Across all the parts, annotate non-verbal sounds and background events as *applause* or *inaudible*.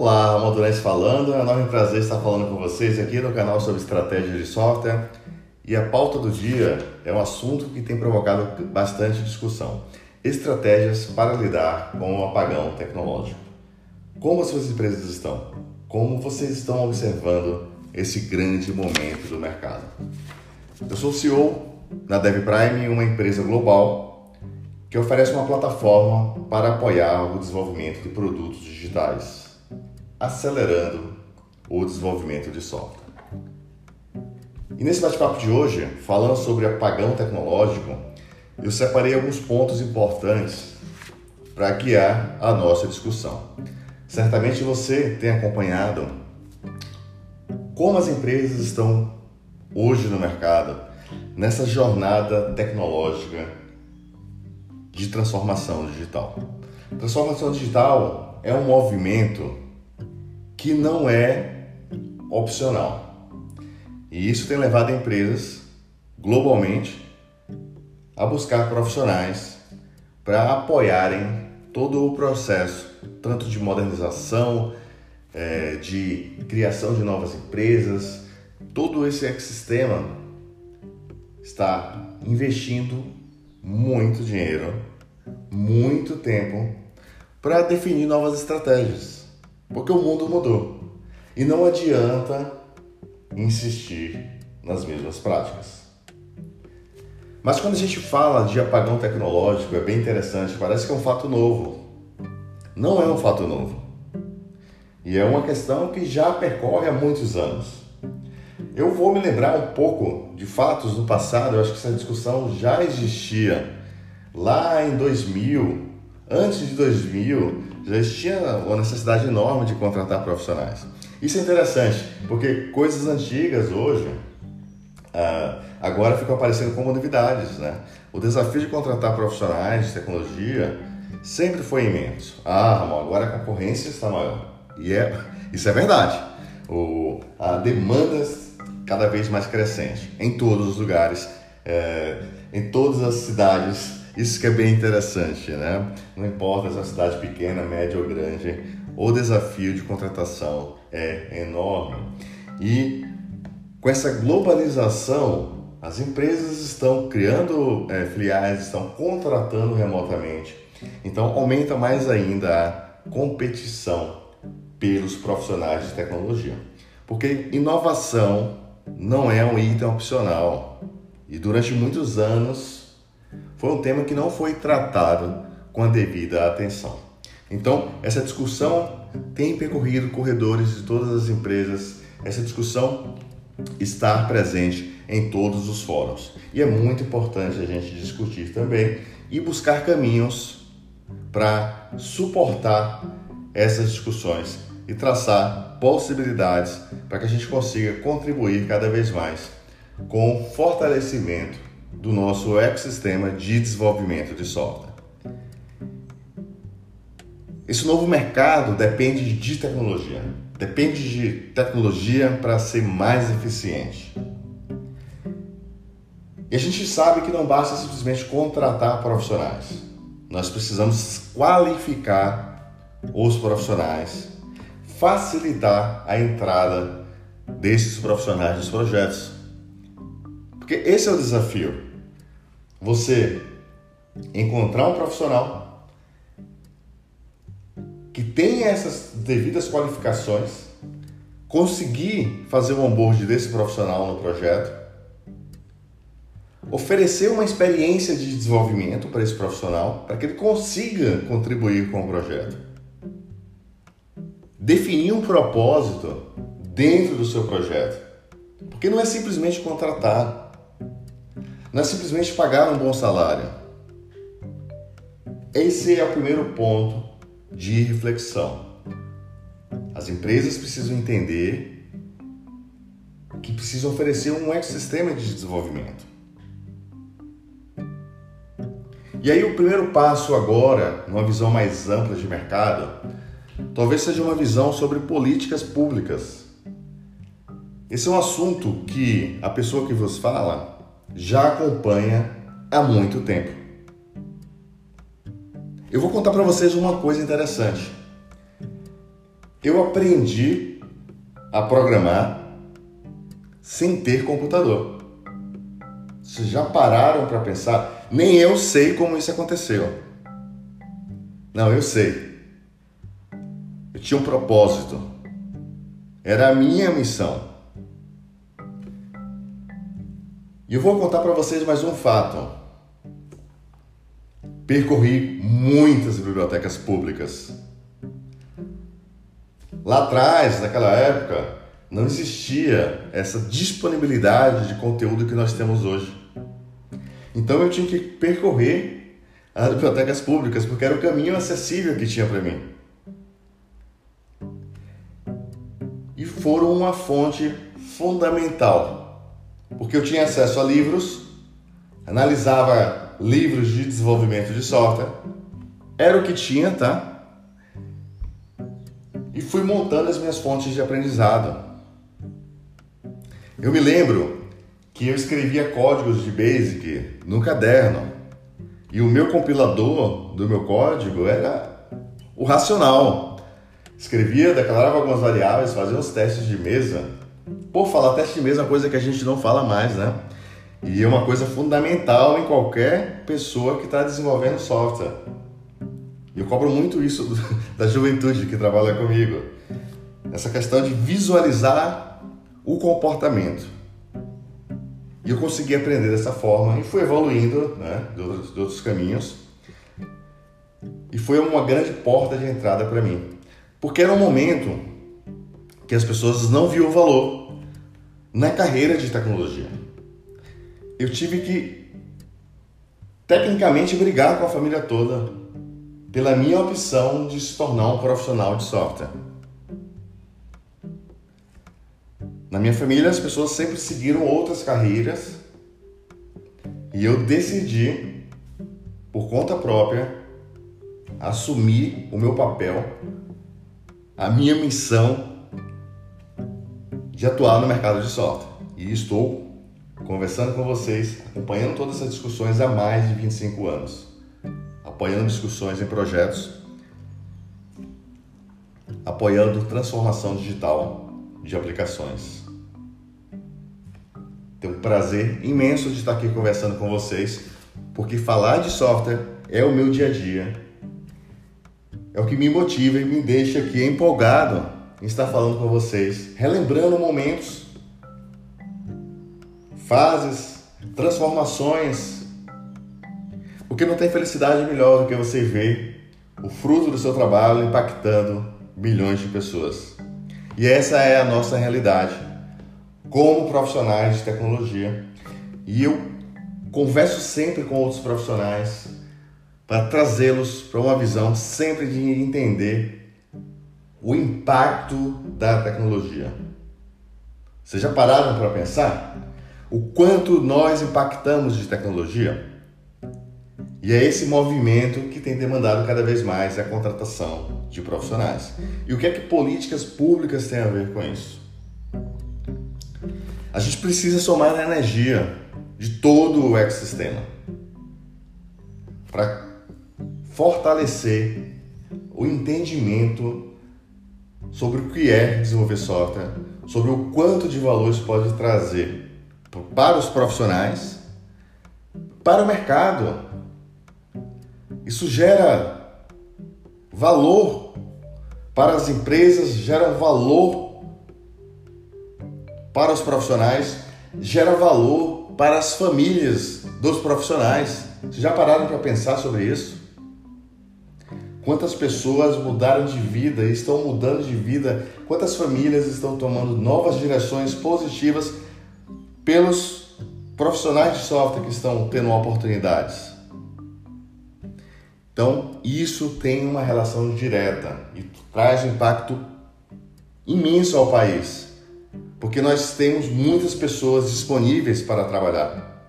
Olá, Ramon Durante falando. É um enorme prazer estar falando com vocês aqui no canal sobre estratégia de software. E a pauta do dia é um assunto que tem provocado bastante discussão: estratégias para lidar com o apagão tecnológico. Como as suas empresas estão? Como vocês estão observando esse grande momento do mercado? Eu sou CEO na DevPrime, uma empresa global que oferece uma plataforma para apoiar o desenvolvimento de produtos digitais acelerando o desenvolvimento de software. E nesse bate-papo de hoje, falando sobre apagão tecnológico, eu separei alguns pontos importantes para guiar a nossa discussão. Certamente você tem acompanhado como as empresas estão hoje no mercado nessa jornada tecnológica de transformação digital. Transformação digital é um movimento que não é opcional. E isso tem levado empresas globalmente a buscar profissionais para apoiarem todo o processo, tanto de modernização, é, de criação de novas empresas, todo esse ecossistema está investindo muito dinheiro, muito tempo para definir novas estratégias. Porque o mundo mudou. E não adianta insistir nas mesmas práticas. Mas quando a gente fala de apagão tecnológico, é bem interessante, parece que é um fato novo. Não é um fato novo. E é uma questão que já percorre há muitos anos. Eu vou me lembrar um pouco de fatos do passado, eu acho que essa discussão já existia lá em 2000, antes de 2000, já existia uma necessidade enorme de contratar profissionais. Isso é interessante, porque coisas antigas hoje ah, agora ficam aparecendo como novidades. Né? O desafio de contratar profissionais de tecnologia sempre foi imenso. Ah, agora a concorrência está maior. E é, *laughs* isso é verdade. O, a demanda cada vez mais crescente em todos os lugares, é, em todas as cidades isso que é bem interessante, né? Não importa se é uma cidade pequena, média ou grande, o desafio de contratação é enorme. E com essa globalização, as empresas estão criando é, filiais, estão contratando remotamente. Então aumenta mais ainda a competição pelos profissionais de tecnologia. Porque inovação não é um item opcional. E durante muitos anos foi um tema que não foi tratado com a devida atenção. Então, essa discussão tem percorrido corredores de todas as empresas, essa discussão está presente em todos os fóruns. E é muito importante a gente discutir também e buscar caminhos para suportar essas discussões e traçar possibilidades para que a gente consiga contribuir cada vez mais com o fortalecimento do nosso ecossistema de desenvolvimento de software. Esse novo mercado depende de tecnologia, depende de tecnologia para ser mais eficiente. E a gente sabe que não basta simplesmente contratar profissionais. Nós precisamos qualificar os profissionais, facilitar a entrada desses profissionais nos projetos. Porque esse é o desafio você encontrar um profissional que tenha essas devidas qualificações, conseguir fazer o onboard desse profissional no projeto, oferecer uma experiência de desenvolvimento para esse profissional, para que ele consiga contribuir com o projeto. Definir um propósito dentro do seu projeto. Porque não é simplesmente contratar não é simplesmente pagar um bom salário. Esse é o primeiro ponto de reflexão. As empresas precisam entender que precisam oferecer um ecossistema de desenvolvimento. E aí o primeiro passo agora, numa visão mais ampla de mercado, talvez seja uma visão sobre políticas públicas. Esse é um assunto que a pessoa que vos fala já acompanha há muito tempo. Eu vou contar para vocês uma coisa interessante. eu aprendi a programar sem ter computador. Vocês já pararam para pensar? Nem eu sei como isso aconteceu. Não, eu sei. Eu tinha um propósito. Era a minha missão. E eu vou contar para vocês mais um fato. Percorri muitas bibliotecas públicas. Lá atrás, naquela época, não existia essa disponibilidade de conteúdo que nós temos hoje. Então eu tinha que percorrer as bibliotecas públicas porque era o caminho acessível que tinha para mim. E foram uma fonte fundamental, porque eu tinha acesso a livros, analisava livros de desenvolvimento de software, era o que tinha, tá? E fui montando as minhas fontes de aprendizado. Eu me lembro que eu escrevia códigos de Basic no caderno e o meu compilador do meu código era o racional. Escrevia, declarava algumas variáveis, fazia uns testes de mesa. Por falar teste de mesa é uma coisa que a gente não fala mais, né? E é uma coisa fundamental em qualquer pessoa que está desenvolvendo software. E eu cobro muito isso *laughs* da juventude que trabalha comigo. Essa questão de visualizar o comportamento. E eu consegui aprender dessa forma e fui evoluindo né, de, outros, de outros caminhos. E foi uma grande porta de entrada para mim. Porque era um momento que as pessoas não viam valor na carreira de tecnologia. Eu tive que, tecnicamente, brigar com a família toda pela minha opção de se tornar um profissional de software. Na minha família, as pessoas sempre seguiram outras carreiras e eu decidi, por conta própria, assumir o meu papel, a minha missão de atuar no mercado de software. E estou conversando com vocês, acompanhando todas essas discussões há mais de 25 anos, apoiando discussões em projetos, apoiando transformação digital de aplicações. Tenho um prazer imenso de estar aqui conversando com vocês, porque falar de software é o meu dia a dia. É o que me motiva e me deixa aqui empolgado em estar falando com vocês, relembrando momentos, fases, transformações. Porque não tem felicidade melhor do que você ver o fruto do seu trabalho impactando milhões de pessoas. E essa é a nossa realidade como profissionais de tecnologia. E eu converso sempre com outros profissionais para trazê-los para uma visão sempre de entender o impacto da tecnologia. Vocês já pararam para pensar o quanto nós impactamos de tecnologia? E é esse movimento que tem demandado cada vez mais a contratação de profissionais. E o que é que políticas públicas têm a ver com isso? A gente precisa somar a energia de todo o ecossistema para fortalecer o entendimento sobre o que é desenvolver software, sobre o quanto de valor isso pode trazer para os profissionais, para o mercado isso gera valor para as empresas, gera valor para os profissionais, gera valor para as famílias dos profissionais. Vocês já pararam para pensar sobre isso? Quantas pessoas mudaram de vida estão mudando de vida? Quantas famílias estão tomando novas direções positivas pelos profissionais de software que estão tendo oportunidades? Então, isso tem uma relação direta e traz um impacto imenso ao país, porque nós temos muitas pessoas disponíveis para trabalhar.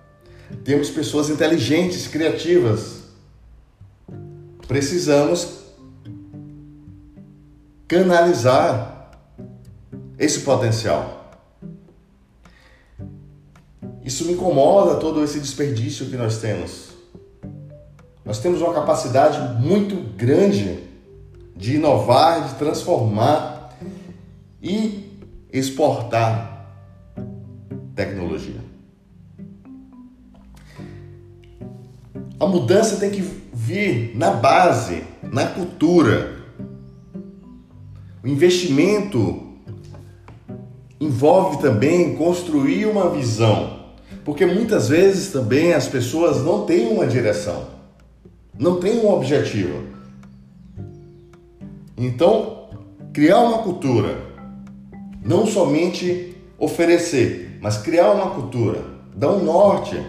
Temos pessoas inteligentes, criativas. Precisamos canalizar esse potencial. Isso me incomoda todo esse desperdício que nós temos. Nós temos uma capacidade muito grande de inovar, de transformar e exportar tecnologia. A mudança tem que vir na base, na cultura. O investimento envolve também construir uma visão, porque muitas vezes também as pessoas não têm uma direção, não têm um objetivo. Então, criar uma cultura, não somente oferecer, mas criar uma cultura, dar um norte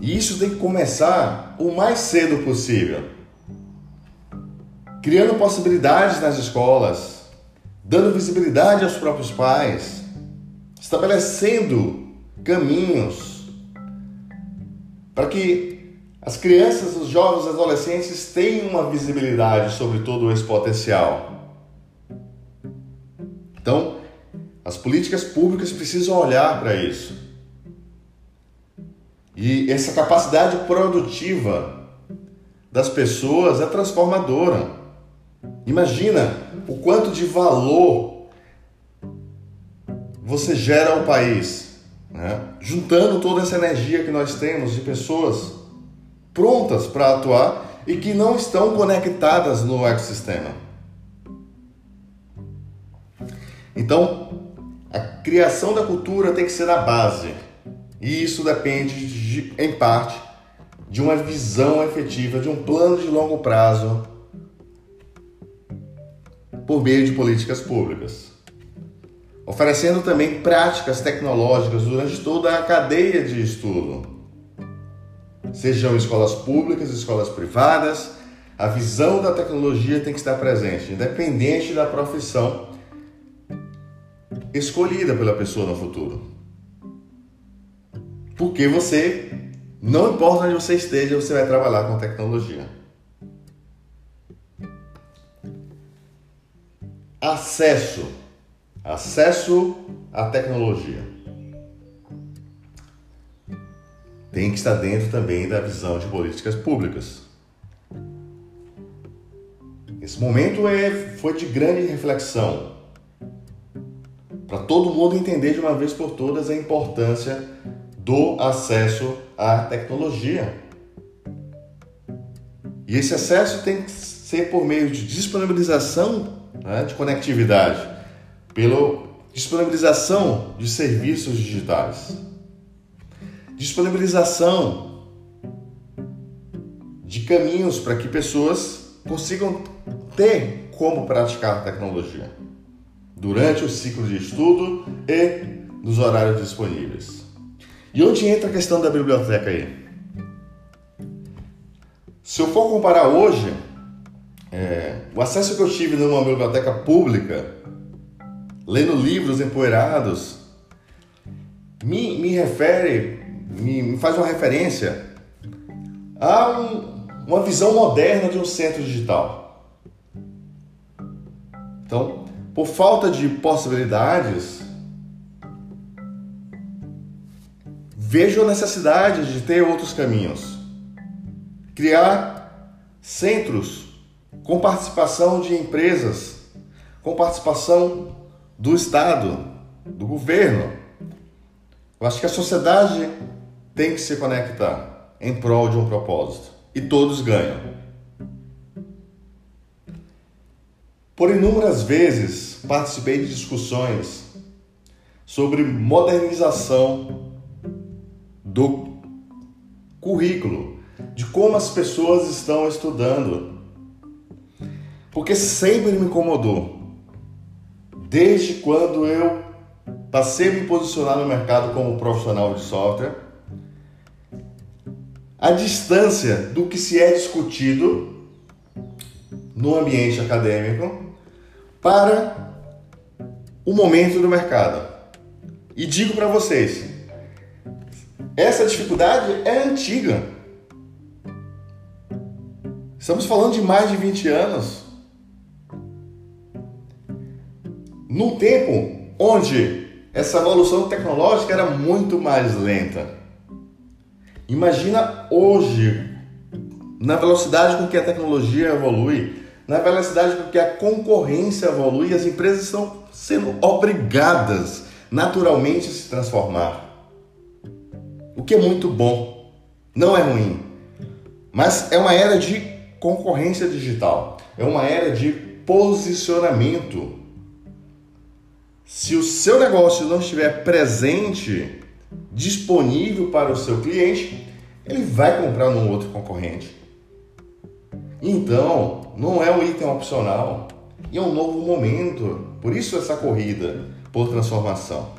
e isso tem que começar o mais cedo possível. Criando possibilidades nas escolas, dando visibilidade aos próprios pais, estabelecendo caminhos para que as crianças, os jovens, os adolescentes tenham uma visibilidade sobre todo esse potencial. Então, as políticas públicas precisam olhar para isso. E essa capacidade produtiva das pessoas é transformadora. Imagina o quanto de valor você gera ao país, né? juntando toda essa energia que nós temos de pessoas prontas para atuar e que não estão conectadas no ecossistema. Então, a criação da cultura tem que ser a base. E isso depende, de, em parte, de uma visão efetiva, de um plano de longo prazo por meio de políticas públicas. Oferecendo também práticas tecnológicas durante toda a cadeia de estudo. Sejam escolas públicas, escolas privadas, a visão da tecnologia tem que estar presente, independente da profissão escolhida pela pessoa no futuro. Porque você, não importa onde você esteja, você vai trabalhar com tecnologia. Acesso. Acesso à tecnologia. Tem que estar dentro também da visão de políticas públicas. Esse momento é, foi de grande reflexão para todo mundo entender de uma vez por todas a importância do acesso à tecnologia. E esse acesso tem que ser por meio de disponibilização né, de conectividade, pela disponibilização de serviços digitais, disponibilização de caminhos para que pessoas consigam ter como praticar tecnologia durante o ciclo de estudo e nos horários disponíveis. E onde entra a questão da biblioteca aí? Se eu for comparar hoje, é, o acesso que eu tive numa biblioteca pública, lendo livros empoeirados, me, me refere, me, me faz uma referência a um, uma visão moderna de um centro digital. Então, por falta de possibilidades, vejo a necessidade de ter outros caminhos. Criar centros com participação de empresas, com participação do Estado, do governo. Eu acho que a sociedade tem que se conectar em prol de um propósito e todos ganham. Por inúmeras vezes participei de discussões sobre modernização do currículo, de como as pessoas estão estudando. Porque sempre me incomodou. Desde quando eu passei a me posicionar no mercado como profissional de software, a distância do que se é discutido no ambiente acadêmico para o momento do mercado. E digo para vocês, essa dificuldade é antiga. Estamos falando de mais de 20 anos. Num tempo onde essa evolução tecnológica era muito mais lenta. Imagina hoje, na velocidade com que a tecnologia evolui, na velocidade com que a concorrência evolui, as empresas estão sendo obrigadas naturalmente a se transformar. O que é muito bom, não é ruim, mas é uma era de concorrência digital, é uma era de posicionamento. Se o seu negócio não estiver presente, disponível para o seu cliente, ele vai comprar num outro concorrente. Então, não é um item opcional e é um novo momento. Por isso essa corrida por transformação.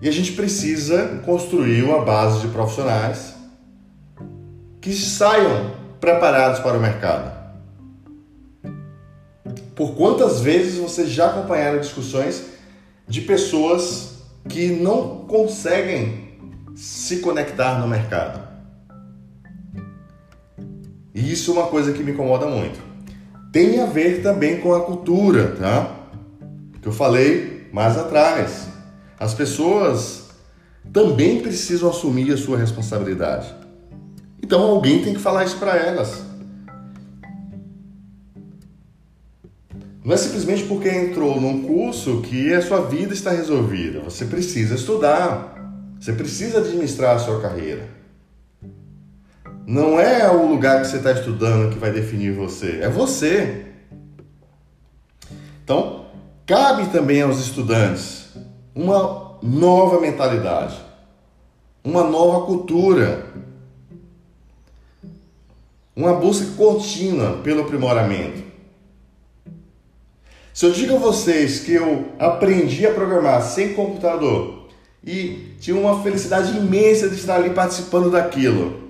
E a gente precisa construir uma base de profissionais que saiam preparados para o mercado. Por quantas vezes vocês já acompanharam discussões de pessoas que não conseguem se conectar no mercado? E isso é uma coisa que me incomoda muito. Tem a ver também com a cultura, tá? Que eu falei mais atrás. As pessoas também precisam assumir a sua responsabilidade. Então alguém tem que falar isso para elas. Não é simplesmente porque entrou num curso que a sua vida está resolvida. Você precisa estudar. Você precisa administrar a sua carreira. Não é o lugar que você está estudando que vai definir você, é você. Então, cabe também aos estudantes uma nova mentalidade, uma nova cultura, uma busca contínua pelo aprimoramento. Se eu digo a vocês que eu aprendi a programar sem computador e tive uma felicidade imensa de estar ali participando daquilo,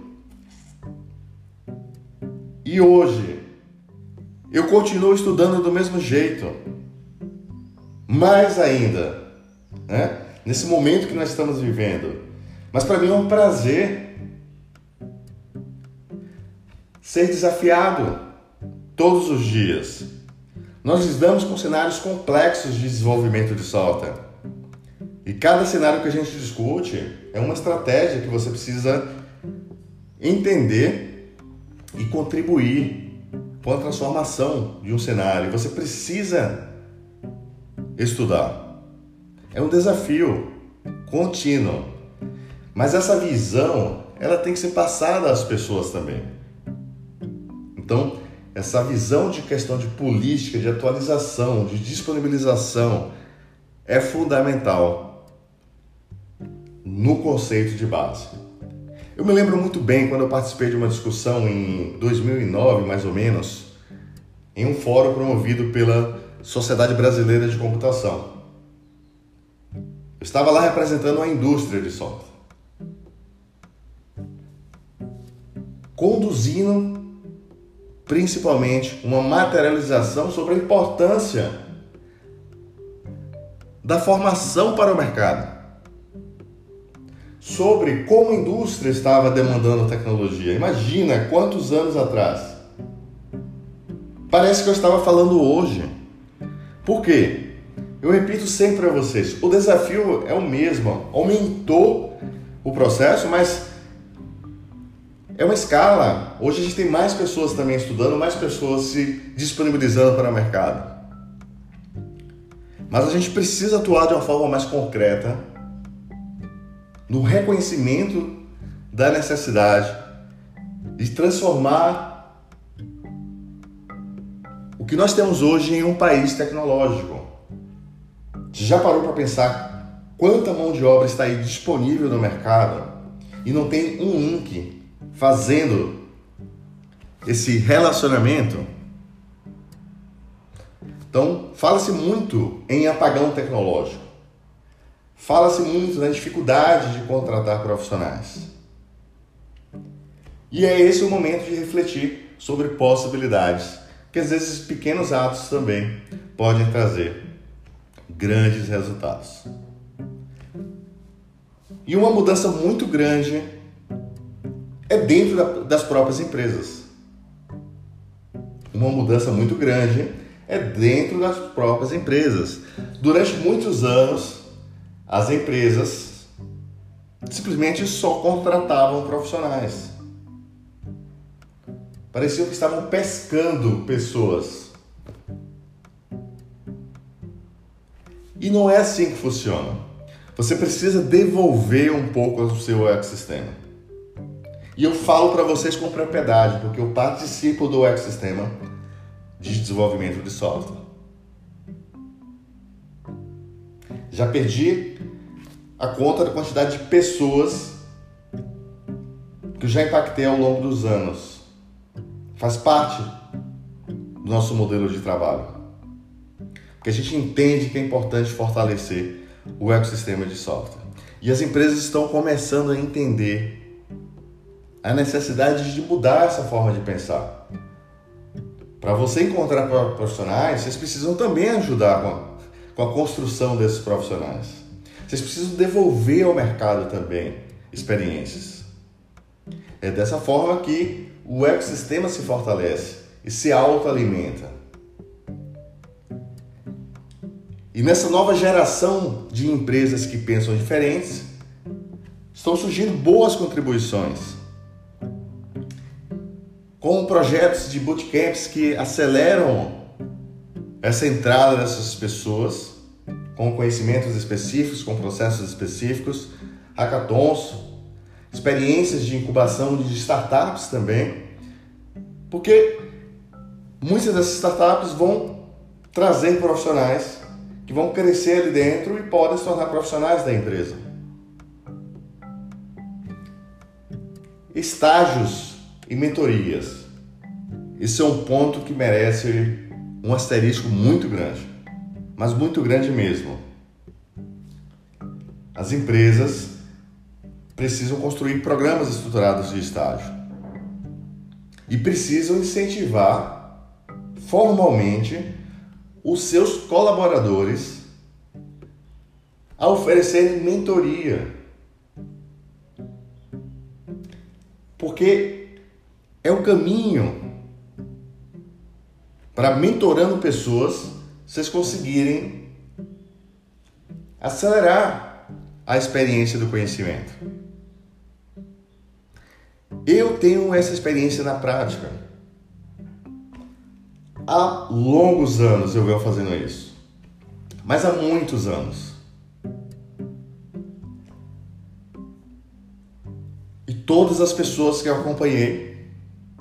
e hoje, eu continuo estudando do mesmo jeito. Mais ainda, né? nesse momento que nós estamos vivendo. Mas para mim é um prazer ser desafiado todos os dias. Nós lidamos com cenários complexos de desenvolvimento de software. E cada cenário que a gente discute é uma estratégia que você precisa entender e contribuir com a transformação de um cenário. Você precisa estudar. É um desafio contínuo. Mas essa visão, ela tem que ser passada às pessoas também. Então, essa visão de questão de política, de atualização, de disponibilização é fundamental no conceito de base. Eu me lembro muito bem quando eu participei de uma discussão em 2009, mais ou menos, em um fórum promovido pela Sociedade Brasileira de Computação. Eu estava lá representando a indústria de software. Conduzindo principalmente uma materialização sobre a importância da formação para o mercado sobre como a indústria estava demandando tecnologia. Imagina quantos anos atrás. Parece que eu estava falando hoje. Por quê? Eu repito sempre a vocês: o desafio é o mesmo. Aumentou o processo, mas é uma escala. Hoje a gente tem mais pessoas também estudando, mais pessoas se disponibilizando para o mercado. Mas a gente precisa atuar de uma forma mais concreta no reconhecimento da necessidade de transformar o que nós temos hoje em um país tecnológico. Já parou para pensar quanta mão de obra está aí disponível no mercado e não tem um link fazendo esse relacionamento? Então, fala-se muito em apagão tecnológico. Fala-se muito na dificuldade de contratar profissionais. E é esse o momento de refletir sobre possibilidades, que às vezes pequenos atos também podem trazer grandes resultados. E uma mudança muito grande é dentro das próprias empresas. Uma mudança muito grande é dentro das próprias empresas. Durante muitos anos, as empresas simplesmente só contratavam profissionais. Pareciam que estavam pescando pessoas. E não é assim que funciona. Você precisa devolver um pouco do seu ecossistema. E eu falo para vocês com propriedade, porque eu participo do ecossistema de desenvolvimento de software. Já perdi a conta da quantidade de pessoas que eu já impactei ao longo dos anos. Faz parte do nosso modelo de trabalho. Porque a gente entende que é importante fortalecer o ecossistema de software. E as empresas estão começando a entender a necessidade de mudar essa forma de pensar. Para você encontrar profissionais, vocês precisam também ajudar com a, com a construção desses profissionais. Vocês precisam devolver ao mercado também experiências. É dessa forma que o ecossistema se fortalece e se autoalimenta. E nessa nova geração de empresas que pensam diferentes, estão surgindo boas contribuições. Com projetos de bootcamps que aceleram essa entrada dessas pessoas com conhecimentos específicos, com processos específicos, hackathons, experiências de incubação de startups também, porque muitas dessas startups vão trazer profissionais que vão crescer ali dentro e podem se tornar profissionais da empresa. Estágios e mentorias. Isso é um ponto que merece um asterisco muito grande, mas muito grande mesmo. As empresas precisam construir programas estruturados de estágio e precisam incentivar formalmente os seus colaboradores a oferecerem mentoria. Porque é o caminho para mentorando pessoas, vocês conseguirem acelerar a experiência do conhecimento. Eu tenho essa experiência na prática. Há longos anos eu venho fazendo isso. Mas há muitos anos. E todas as pessoas que eu acompanhei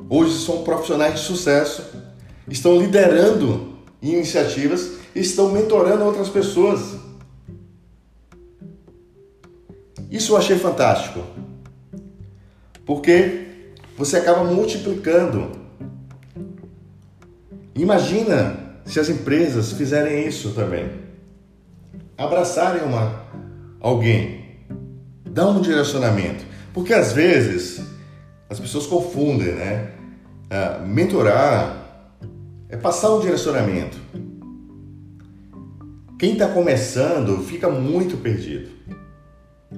hoje são profissionais de sucesso, estão liderando iniciativas estão mentorando outras pessoas. Isso eu achei fantástico, porque você acaba multiplicando. Imagina se as empresas fizerem isso também, abraçarem uma alguém, dar um direcionamento, porque às vezes as pessoas confundem, né? Ah, mentorar é passar um direcionamento. Quem está começando fica muito perdido.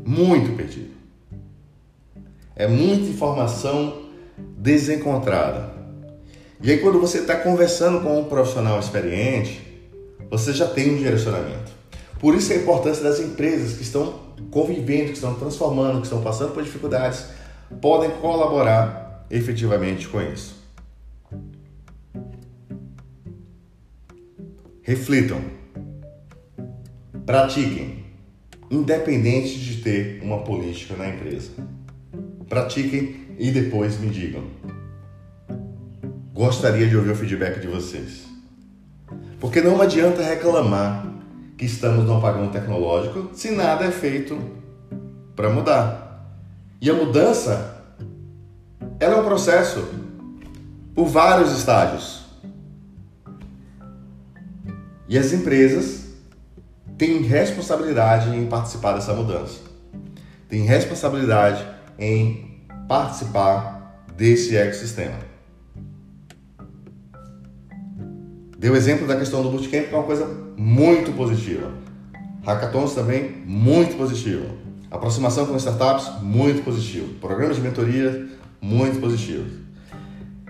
Muito perdido. É muita informação desencontrada. E aí, quando você está conversando com um profissional experiente, você já tem um direcionamento. Por isso a importância das empresas que estão convivendo, que estão transformando, que estão passando por dificuldades, podem colaborar efetivamente com isso. Reflitam. Pratiquem, independente de ter uma política na empresa. Pratiquem e depois me digam. Gostaria de ouvir o feedback de vocês. Porque não adianta reclamar que estamos no apagão tecnológico se nada é feito para mudar. E a mudança ela é um processo por vários estágios. E as empresas têm responsabilidade em participar dessa mudança. Têm responsabilidade em participar desse ecossistema. Deu exemplo da questão do bootcamp, que é uma coisa muito positiva. Hackathons também, muito positivo. Aproximação com startups, muito positivo. Programas de mentoria, muito positivo.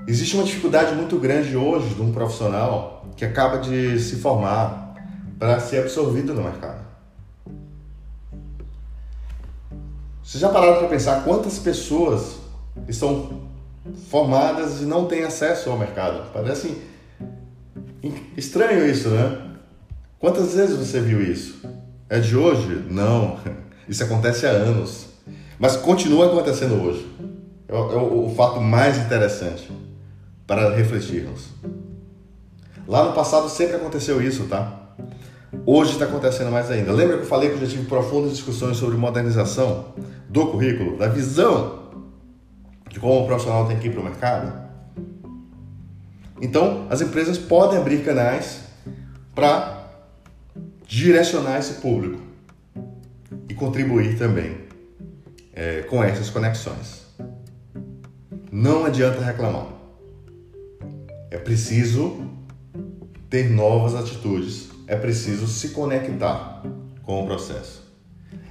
Existe uma dificuldade muito grande hoje de um profissional que acaba de se formar para ser absorvido no mercado. Vocês já pararam para pensar quantas pessoas estão formadas e não têm acesso ao mercado. Parece estranho isso, né? Quantas vezes você viu isso? É de hoje? Não. Isso acontece há anos. Mas continua acontecendo hoje. É o, é o fato mais interessante para refletirmos. Lá no passado sempre aconteceu isso, tá? Hoje está acontecendo mais ainda. Lembra que eu falei que eu já tive profundas discussões sobre modernização do currículo, da visão de como o profissional tem que ir para o mercado? Então, as empresas podem abrir canais para direcionar esse público e contribuir também é, com essas conexões. Não adianta reclamar. É preciso ter novas atitudes, é preciso se conectar com o processo.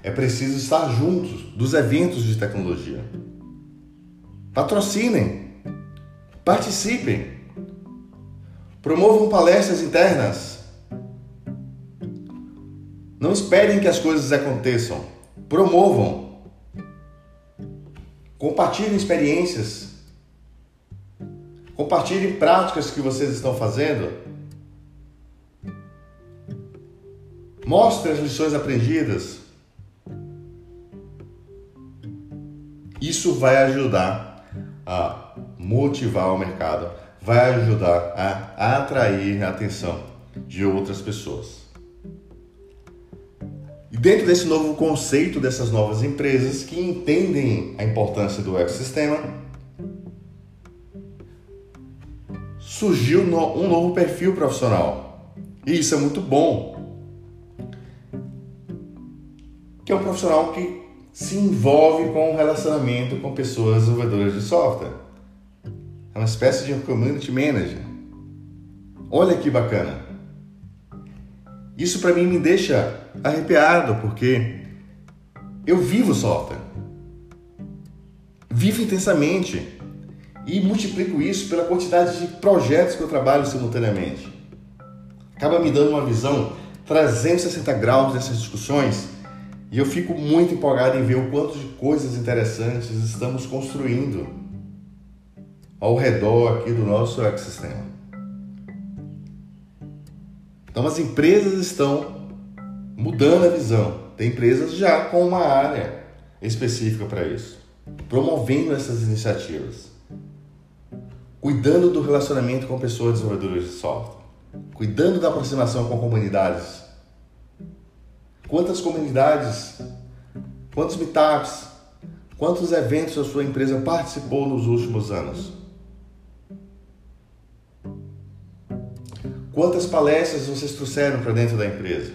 É preciso estar juntos dos eventos de tecnologia. Patrocinem, participem, promovam palestras internas. Não esperem que as coisas aconteçam, promovam. Compartilhem experiências. Compartilhem práticas que vocês estão fazendo. Mostre as lições aprendidas. Isso vai ajudar a motivar o mercado, vai ajudar a atrair a atenção de outras pessoas. E dentro desse novo conceito dessas novas empresas que entendem a importância do ecossistema, surgiu um novo perfil profissional. E isso é muito bom. Que é um profissional que se envolve com o relacionamento com pessoas desenvolvedoras de software. É uma espécie de community manager. Olha que bacana. Isso para mim me deixa arrepiado porque eu vivo software. Vivo intensamente e multiplico isso pela quantidade de projetos que eu trabalho simultaneamente. Acaba me dando uma visão 360 graus dessas discussões e eu fico muito empolgado em ver o quanto de coisas interessantes estamos construindo ao redor aqui do nosso ecossistema. Então as empresas estão mudando a visão. Tem empresas já com uma área específica para isso, promovendo essas iniciativas, cuidando do relacionamento com pessoas desenvolvedoras de software, cuidando da aproximação com comunidades Quantas comunidades, quantos meetups, quantos eventos a sua empresa participou nos últimos anos? Quantas palestras vocês trouxeram para dentro da empresa?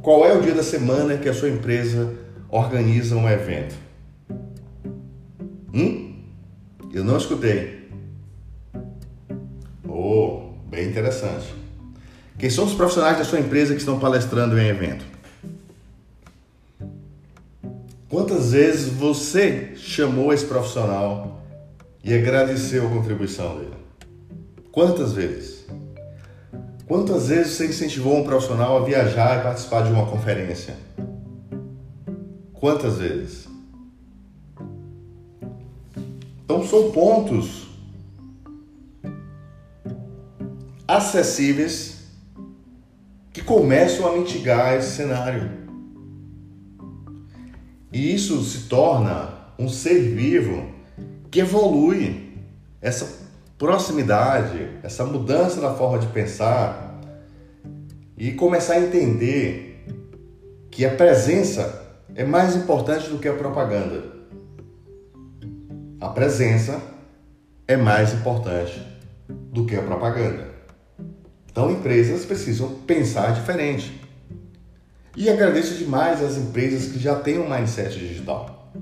Qual é o dia da semana que a sua empresa organiza um evento? Hum? Eu não escutei. Oh, bem interessante. Quem são os profissionais da sua empresa que estão palestrando em evento? Quantas vezes você chamou esse profissional e agradeceu a contribuição dele? Quantas vezes? Quantas vezes você incentivou um profissional a viajar e participar de uma conferência? Quantas vezes? Então são pontos acessíveis que começam a mitigar esse cenário. E isso se torna um ser vivo que evolui. Essa proximidade, essa mudança na forma de pensar e começar a entender que a presença é mais importante do que a propaganda. A presença é mais importante do que a propaganda. Então, empresas precisam pensar diferente. E agradeço demais as empresas que já têm um mindset digital,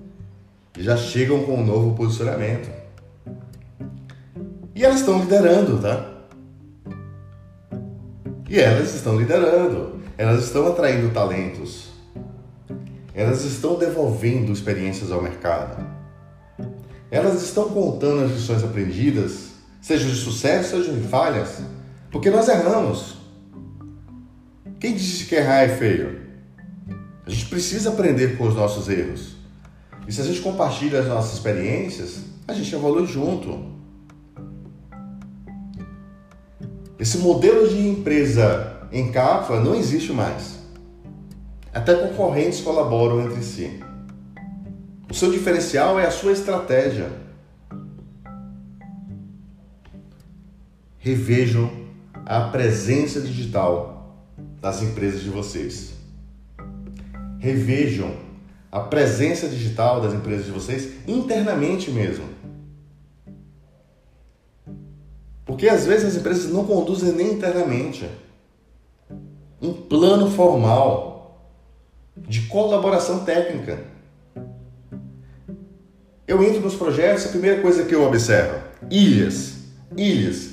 já chegam com um novo posicionamento. E elas estão liderando, tá? E elas estão liderando, elas estão atraindo talentos, elas estão devolvendo experiências ao mercado, elas estão contando as lições aprendidas, seja de sucesso, seja de falhas porque nós erramos. Quem disse que errar é feio? A gente precisa aprender com os nossos erros. E se a gente compartilha as nossas experiências, a gente evolui junto. Esse modelo de empresa em cápsula não existe mais. Até concorrentes colaboram entre si. O seu diferencial é a sua estratégia. Revejam a presença digital das empresas de vocês. Revejam a presença digital das empresas de vocês internamente mesmo. Porque às vezes as empresas não conduzem nem internamente um plano formal de colaboração técnica. Eu entro nos projetos, a primeira coisa que eu observo: ilhas. Ilhas.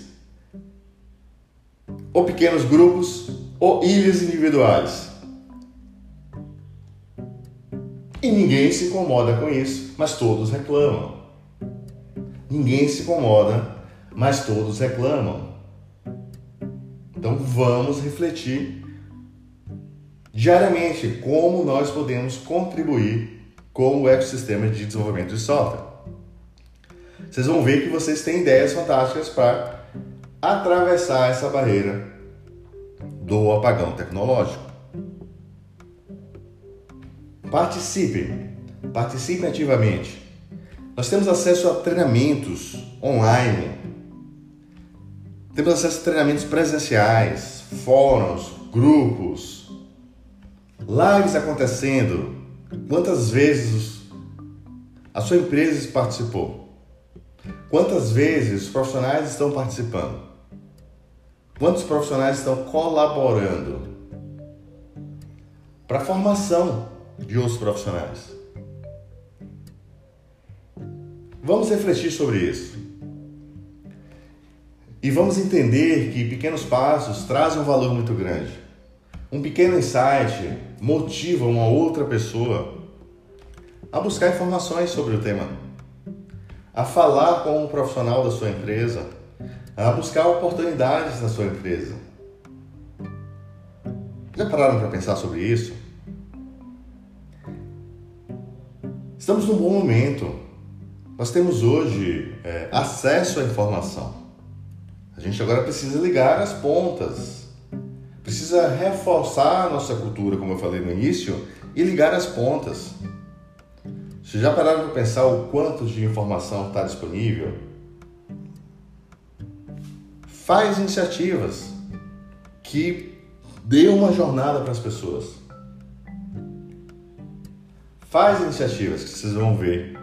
Ou pequenos grupos, ou ilhas individuais. E ninguém se incomoda com isso, mas todos reclamam. Ninguém se incomoda, mas todos reclamam. Então vamos refletir diariamente como nós podemos contribuir com o ecossistema de desenvolvimento de software. Vocês vão ver que vocês têm ideias fantásticas para atravessar essa barreira do apagão tecnológico. Participem, participem ativamente. Nós temos acesso a treinamentos online, temos acesso a treinamentos presenciais, fóruns, grupos, lives acontecendo, Quantas vezes a sua empresa participou? Quantas vezes os profissionais estão participando? Quantos profissionais estão colaborando para a formação de outros profissionais? Vamos refletir sobre isso. E vamos entender que pequenos passos trazem um valor muito grande. Um pequeno insight motiva uma outra pessoa a buscar informações sobre o tema, a falar com um profissional da sua empresa, a buscar oportunidades na sua empresa. Já pararam para pensar sobre isso? Estamos num bom momento. Nós temos hoje é, acesso à informação. A gente agora precisa ligar as pontas precisa reforçar a nossa cultura, como eu falei no início, e ligar as pontas. Vocês já pararam para pensar o quanto de informação está disponível? Faz iniciativas que dê uma jornada para as pessoas. Faz iniciativas que vocês vão ver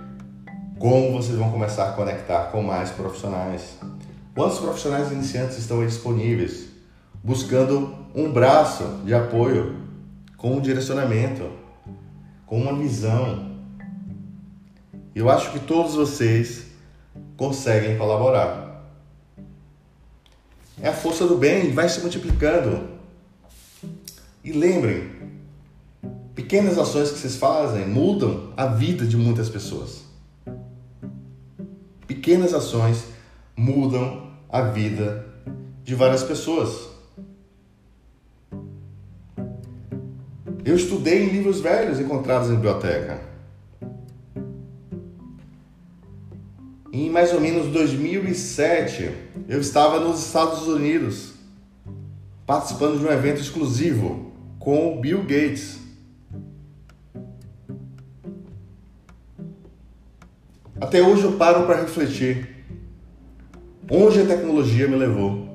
como vocês vão começar a conectar com mais profissionais. Quantos profissionais iniciantes estão aí disponíveis? buscando um braço de apoio, com um direcionamento, com uma visão. Eu acho que todos vocês conseguem colaborar. É a força do bem, vai se multiplicando. E lembrem, pequenas ações que vocês fazem mudam a vida de muitas pessoas. Pequenas ações mudam a vida de várias pessoas. Eu estudei em livros velhos encontrados em biblioteca. Em mais ou menos 2007, eu estava nos Estados Unidos participando de um evento exclusivo com o Bill Gates. Até hoje eu paro para refletir onde a tecnologia me levou.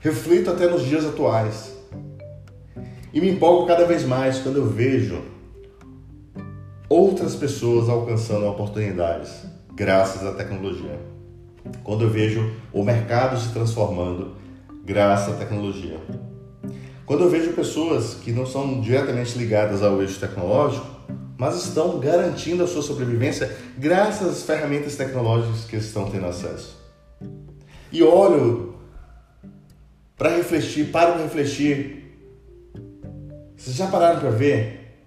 Reflito até nos dias atuais. E me empolgo cada vez mais quando eu vejo outras pessoas alcançando oportunidades graças à tecnologia. Quando eu vejo o mercado se transformando graças à tecnologia. Quando eu vejo pessoas que não são diretamente ligadas ao eixo tecnológico, mas estão garantindo a sua sobrevivência graças às ferramentas tecnológicas que estão tendo acesso. E olho para refletir, paro para refletir vocês já pararam para ver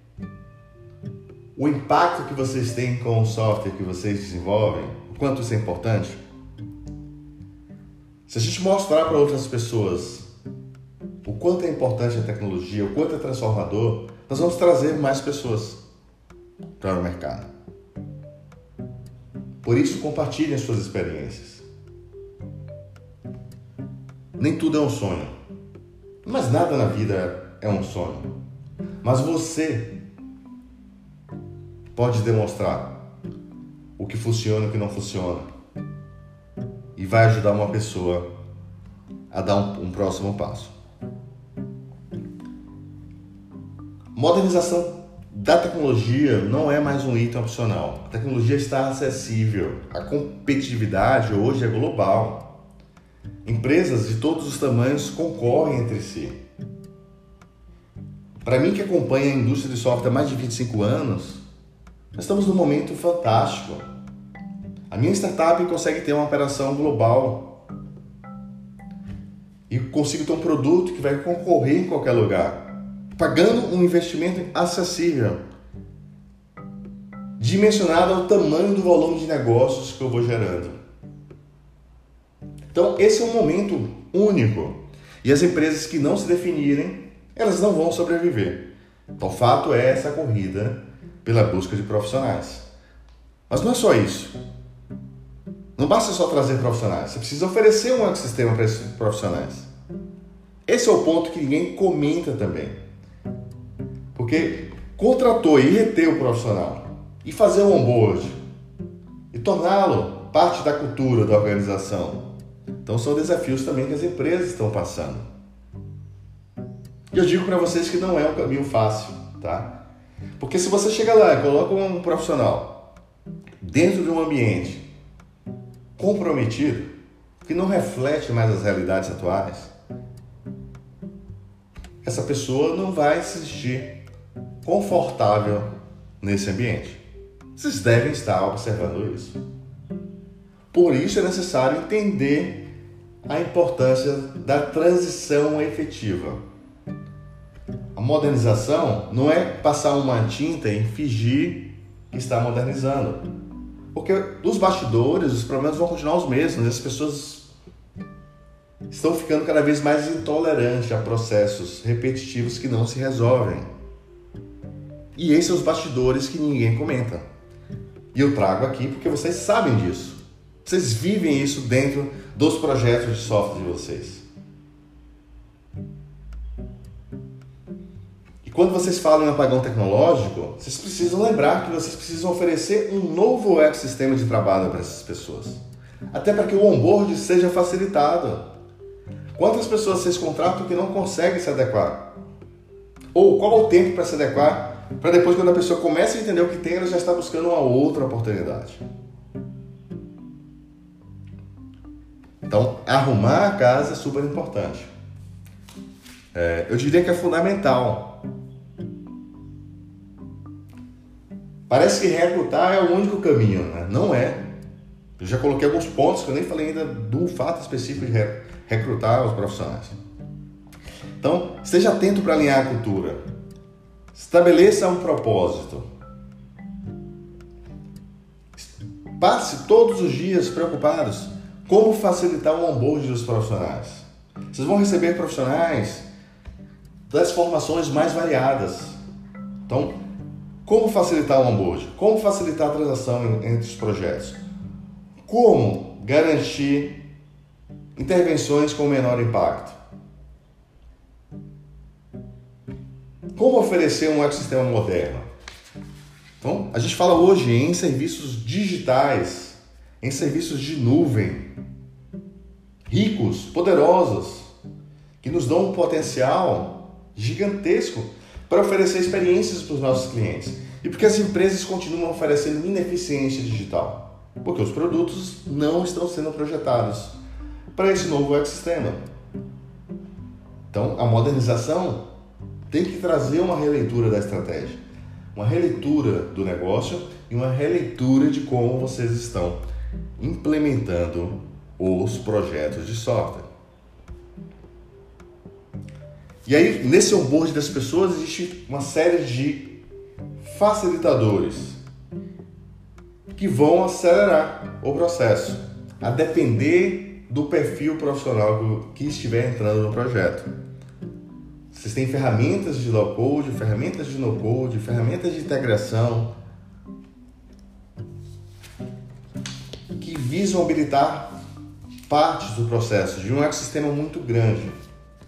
o impacto que vocês têm com o software que vocês desenvolvem? O quanto isso é importante? Se a gente mostrar para outras pessoas o quanto é importante a tecnologia, o quanto é transformador, nós vamos trazer mais pessoas para o mercado. Por isso, compartilhem suas experiências. Nem tudo é um sonho, mas nada na vida é um sonho. Mas você pode demonstrar o que funciona e o que não funciona e vai ajudar uma pessoa a dar um, um próximo passo. Modernização da tecnologia não é mais um item opcional. A tecnologia está acessível. A competitividade hoje é global. Empresas de todos os tamanhos concorrem entre si. Para mim que acompanha a indústria de software há mais de 25 anos, nós estamos num momento fantástico. A minha startup consegue ter uma operação global e consigo ter um produto que vai concorrer em qualquer lugar, pagando um investimento acessível, dimensionado ao tamanho do volume de negócios que eu vou gerando. Então, esse é um momento único. E as empresas que não se definirem elas não vão sobreviver. Então, o fato é essa corrida pela busca de profissionais. Mas não é só isso. Não basta só trazer profissionais, você precisa oferecer um ecossistema para esses profissionais. Esse é o ponto que ninguém comenta também. Porque contratou e reter o profissional e fazer um onboard e torná-lo parte da cultura da organização. Então são desafios também que as empresas estão passando. E eu digo para vocês que não é um caminho fácil, tá? Porque se você chega lá e coloca um profissional dentro de um ambiente comprometido, que não reflete mais as realidades atuais, essa pessoa não vai se sentir confortável nesse ambiente. Vocês devem estar observando isso. Por isso é necessário entender a importância da transição efetiva modernização não é passar uma tinta e fingir que está modernizando. Porque dos bastidores os problemas vão continuar os mesmos, as pessoas estão ficando cada vez mais intolerantes a processos repetitivos que não se resolvem. E esses são os bastidores que ninguém comenta. E eu trago aqui porque vocês sabem disso. Vocês vivem isso dentro dos projetos de software de vocês. quando vocês falam em apagão tecnológico, vocês precisam lembrar que vocês precisam oferecer um novo ecossistema de trabalho para essas pessoas. Até para que o onboard seja facilitado. Quantas pessoas vocês contratam que não conseguem se adequar? Ou qual é o tempo para se adequar? Para depois, quando a pessoa começa a entender o que tem, ela já está buscando uma outra oportunidade. Então, arrumar a casa é super importante. É, eu diria que é fundamental Parece que recrutar é o único caminho, né? Não é. Eu já coloquei alguns pontos que eu nem falei ainda do fato específico de recrutar os profissionais. Então, esteja atento para alinhar a cultura. Estabeleça um propósito. Passe todos os dias preocupados como facilitar o onboard dos profissionais. Vocês vão receber profissionais das formações mais variadas. Então, como facilitar o onboard? Como facilitar a transação entre os projetos? Como garantir intervenções com menor impacto? Como oferecer um ecossistema moderno? Então, a gente fala hoje em serviços digitais, em serviços de nuvem, ricos, poderosos, que nos dão um potencial gigantesco para oferecer experiências para os nossos clientes. E porque as empresas continuam oferecendo ineficiência digital? Porque os produtos não estão sendo projetados para esse novo ecossistema. Então, a modernização tem que trazer uma releitura da estratégia, uma releitura do negócio e uma releitura de como vocês estão implementando os projetos de software. E aí, nesse onboard das pessoas, existe uma série de facilitadores que vão acelerar o processo, a depender do perfil profissional que estiver entrando no projeto. Vocês têm ferramentas de low code, ferramentas de no code, ferramentas de integração. que visam habilitar partes do processo de um ecossistema muito grande.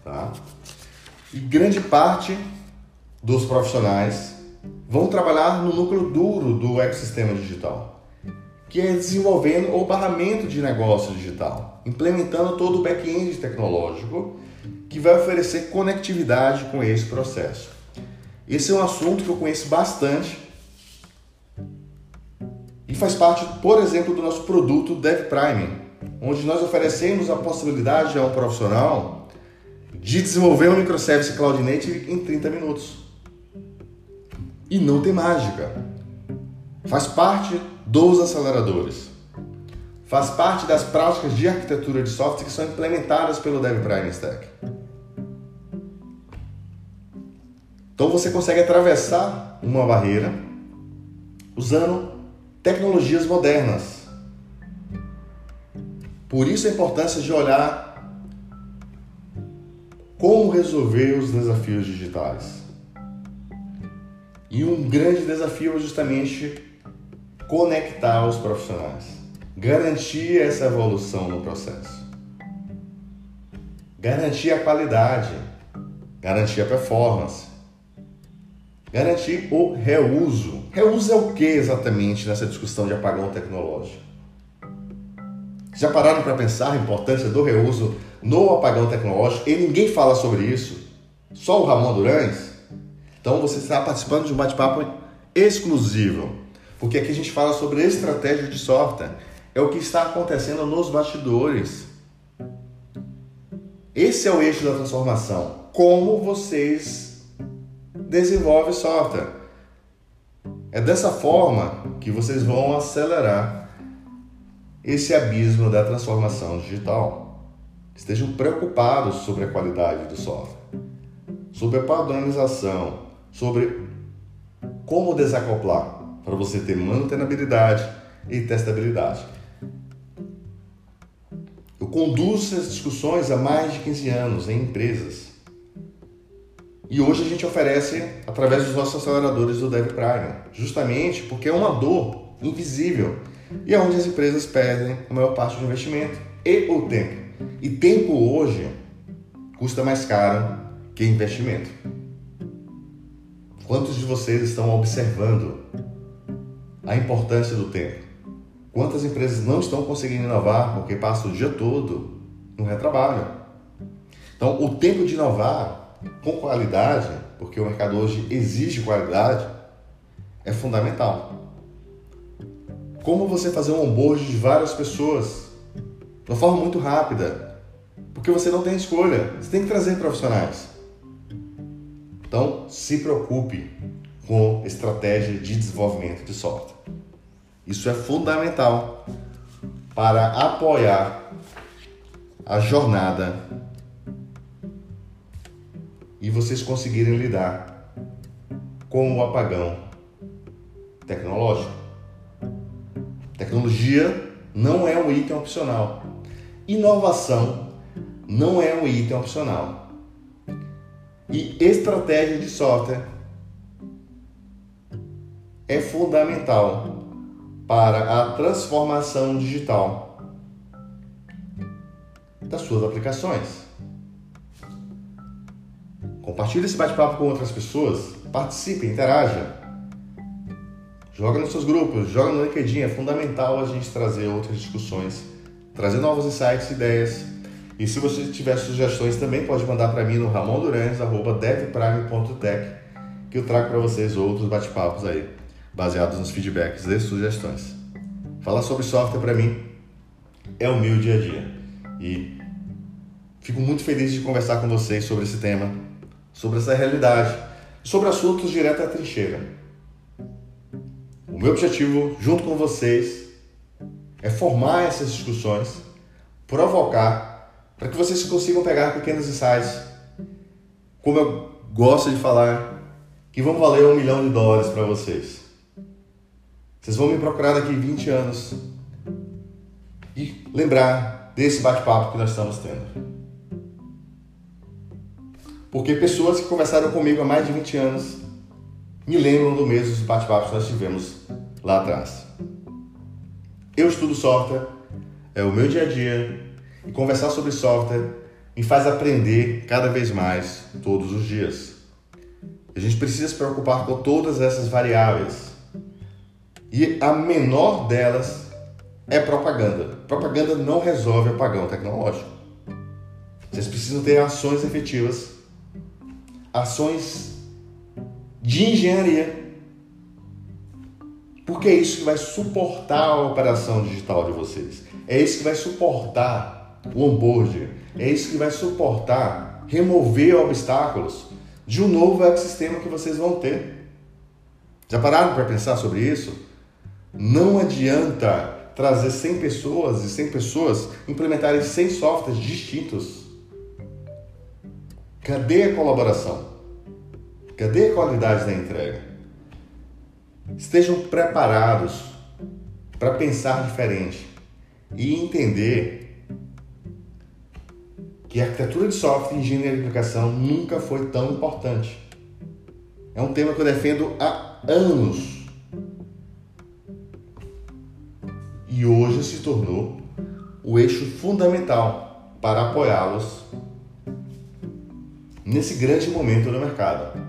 Tá? E grande parte dos profissionais vão trabalhar no núcleo duro do ecossistema digital, que é desenvolvendo o barramento de negócio digital, implementando todo o back-end tecnológico que vai oferecer conectividade com esse processo. Esse é um assunto que eu conheço bastante e faz parte, por exemplo, do nosso produto Dev Prime, onde nós oferecemos a possibilidade a um profissional de desenvolver um microservice Cloud Native em 30 minutos. E não tem mágica. Faz parte dos aceleradores. Faz parte das práticas de arquitetura de software que são implementadas pelo Dev Prime Stack. Então você consegue atravessar uma barreira usando tecnologias modernas. Por isso a importância de olhar como resolver os desafios digitais. E um grande desafio é justamente conectar os profissionais, garantir essa evolução no processo, garantir a qualidade, garantir a performance, garantir o reuso. Reuso é o que exatamente nessa discussão de apagão tecnológico? Já pararam para pensar a importância do reuso no apagão tecnológico? E ninguém fala sobre isso. Só o Ramon Durães. Então você está participando de um bate-papo exclusivo. Porque aqui a gente fala sobre estratégia de software. É o que está acontecendo nos bastidores. Esse é o eixo da transformação. Como vocês desenvolvem software. É dessa forma que vocês vão acelerar esse abismo da transformação digital. Estejam preocupados sobre a qualidade do software, sobre a padronização, sobre como desacoplar para você ter mantenabilidade e testabilidade. Eu conduzo essas discussões há mais de 15 anos em empresas. E hoje a gente oferece através dos nossos aceleradores do Dev Prime, justamente porque é uma dor invisível e é onde as empresas perdem a maior parte do investimento e o tempo. E tempo hoje custa mais caro que investimento. Quantos de vocês estão observando a importância do tempo? Quantas empresas não estão conseguindo inovar porque passam o dia todo no retrabalho? Então, o tempo de inovar com qualidade, porque o mercado hoje exige qualidade, é fundamental como você fazer um onboard de várias pessoas de uma forma muito rápida, porque você não tem escolha, você tem que trazer profissionais. Então, se preocupe com estratégia de desenvolvimento de software. Isso é fundamental para apoiar a jornada e vocês conseguirem lidar com o apagão tecnológico. Tecnologia não é um item opcional. Inovação não é um item opcional. E estratégia de software é fundamental para a transformação digital das suas aplicações. Compartilhe esse bate-papo com outras pessoas, participe, interaja. Joga nos seus grupos, joga no LinkedIn. É fundamental a gente trazer outras discussões, trazer novos insights, ideias. E se você tiver sugestões, também pode mandar para mim no ramondurans.devprime.tech que eu trago para vocês outros bate-papos aí, baseados nos feedbacks e sugestões. Falar sobre software para mim é o meu dia a dia. E fico muito feliz de conversar com vocês sobre esse tema, sobre essa realidade, sobre assuntos direto à trincheira. O meu objetivo, junto com vocês, é formar essas discussões, provocar, para que vocês consigam pegar pequenos insights, como eu gosto de falar, que vão valer um milhão de dólares para vocês. Vocês vão me procurar daqui 20 anos e lembrar desse bate-papo que nós estamos tendo. Porque pessoas que conversaram comigo há mais de 20 anos me lembram do mesmo bate-papos que nós tivemos lá atrás. Eu estudo software é o meu dia a dia e conversar sobre software me faz aprender cada vez mais todos os dias. A gente precisa se preocupar com todas essas variáveis. E a menor delas é propaganda. Propaganda não resolve o apagão tecnológico. Vocês precisam ter ações efetivas, ações de engenharia porque é isso que vai suportar a operação digital de vocês. É isso que vai suportar o onboard. É isso que vai suportar remover obstáculos de um novo ecossistema que vocês vão ter. Já pararam para pensar sobre isso? Não adianta trazer 100 pessoas e 100 pessoas implementarem 100 softwares distintos. Cadê a colaboração? Cadê a qualidade da entrega? Estejam preparados para pensar diferente e entender que a arquitetura de software e engenharia de aplicação nunca foi tão importante. É um tema que eu defendo há anos. E hoje se tornou o eixo fundamental para apoiá-los nesse grande momento do mercado.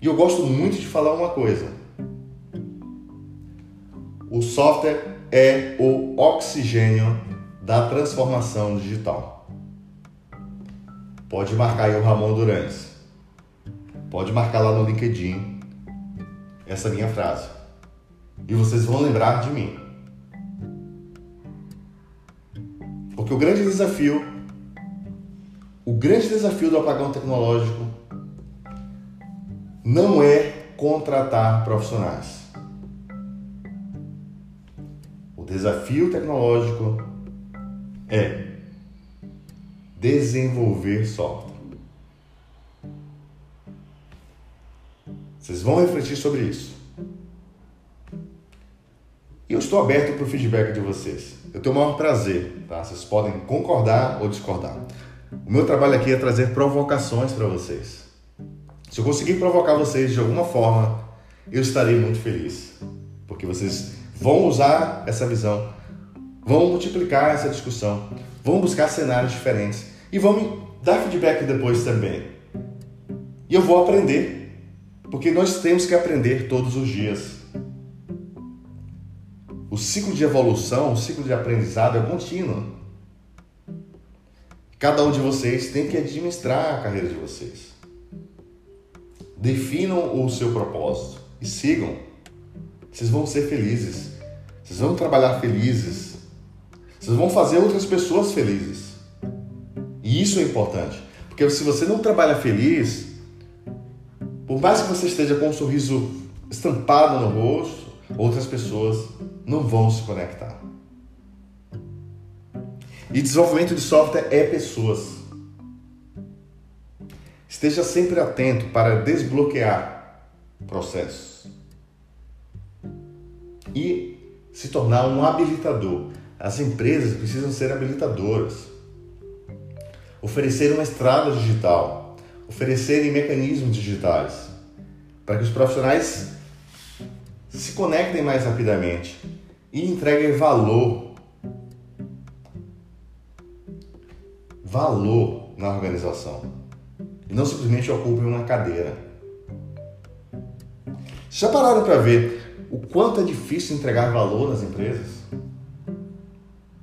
E eu gosto muito de falar uma coisa. O software é o oxigênio da transformação digital. Pode marcar aí o Ramon Durães. Pode marcar lá no LinkedIn essa minha frase. E vocês vão lembrar de mim. Porque o grande desafio, o grande desafio do apagão tecnológico não é contratar profissionais. O desafio tecnológico é desenvolver software. Vocês vão refletir sobre isso. E eu estou aberto para o feedback de vocês. Eu tenho o maior prazer, tá? Vocês podem concordar ou discordar. O meu trabalho aqui é trazer provocações para vocês. Se eu conseguir provocar vocês de alguma forma, eu estarei muito feliz. Porque vocês vão usar essa visão, vão multiplicar essa discussão, vão buscar cenários diferentes e vão me dar feedback depois também. E eu vou aprender, porque nós temos que aprender todos os dias. O ciclo de evolução, o ciclo de aprendizado é contínuo. Cada um de vocês tem que administrar a carreira de vocês. Definam o seu propósito e sigam. Vocês vão ser felizes. Vocês vão trabalhar felizes. Vocês vão fazer outras pessoas felizes. E isso é importante. Porque se você não trabalha feliz, por mais que você esteja com um sorriso estampado no rosto, outras pessoas não vão se conectar. E desenvolvimento de software é pessoas. Esteja sempre atento para desbloquear processos e se tornar um habilitador. As empresas precisam ser habilitadoras, oferecer uma estrada digital, oferecerem mecanismos digitais para que os profissionais se conectem mais rapidamente e entreguem valor. Valor na organização e não simplesmente ocupem uma cadeira. Já pararam para ver o quanto é difícil entregar valor nas empresas?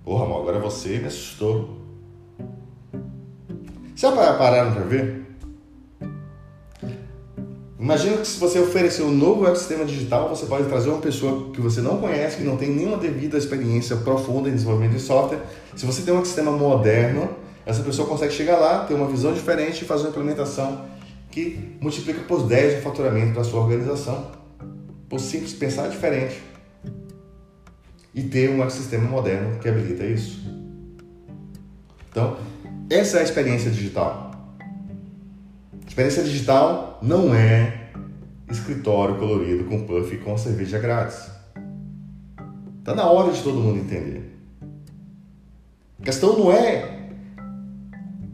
Porra, Ramon, agora você me assustou. Já pararam para ver? Imagina que se você oferecer um novo ecossistema digital, você pode trazer uma pessoa que você não conhece, que não tem nenhuma devida experiência profunda em desenvolvimento de software. Se você tem um ecossistema moderno, essa pessoa consegue chegar lá, ter uma visão diferente e fazer uma implementação que multiplica por 10 o faturamento da sua organização. Por simples pensar diferente e ter um ecossistema moderno que habilita isso. Então, essa é a experiência digital. Experiência digital não é escritório colorido com puff e com cerveja grátis. Está na hora de todo mundo entender. A questão não é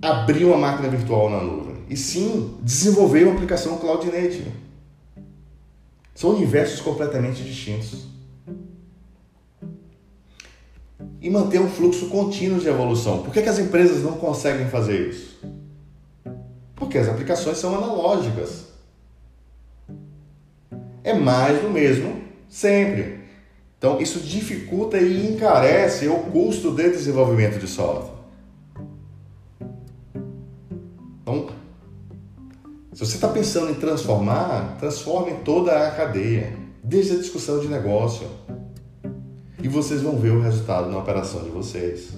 abrir uma máquina virtual na nuvem, e sim desenvolver uma aplicação cloud native. São universos completamente distintos. e manter um fluxo contínuo de evolução. Por que, que as empresas não conseguem fazer isso? Porque as aplicações são analógicas. É mais do mesmo sempre. Então, isso dificulta e encarece o custo de desenvolvimento de software. Se você está pensando em transformar, transforme toda a cadeia, desde a discussão de negócio. E vocês vão ver o resultado na operação de vocês.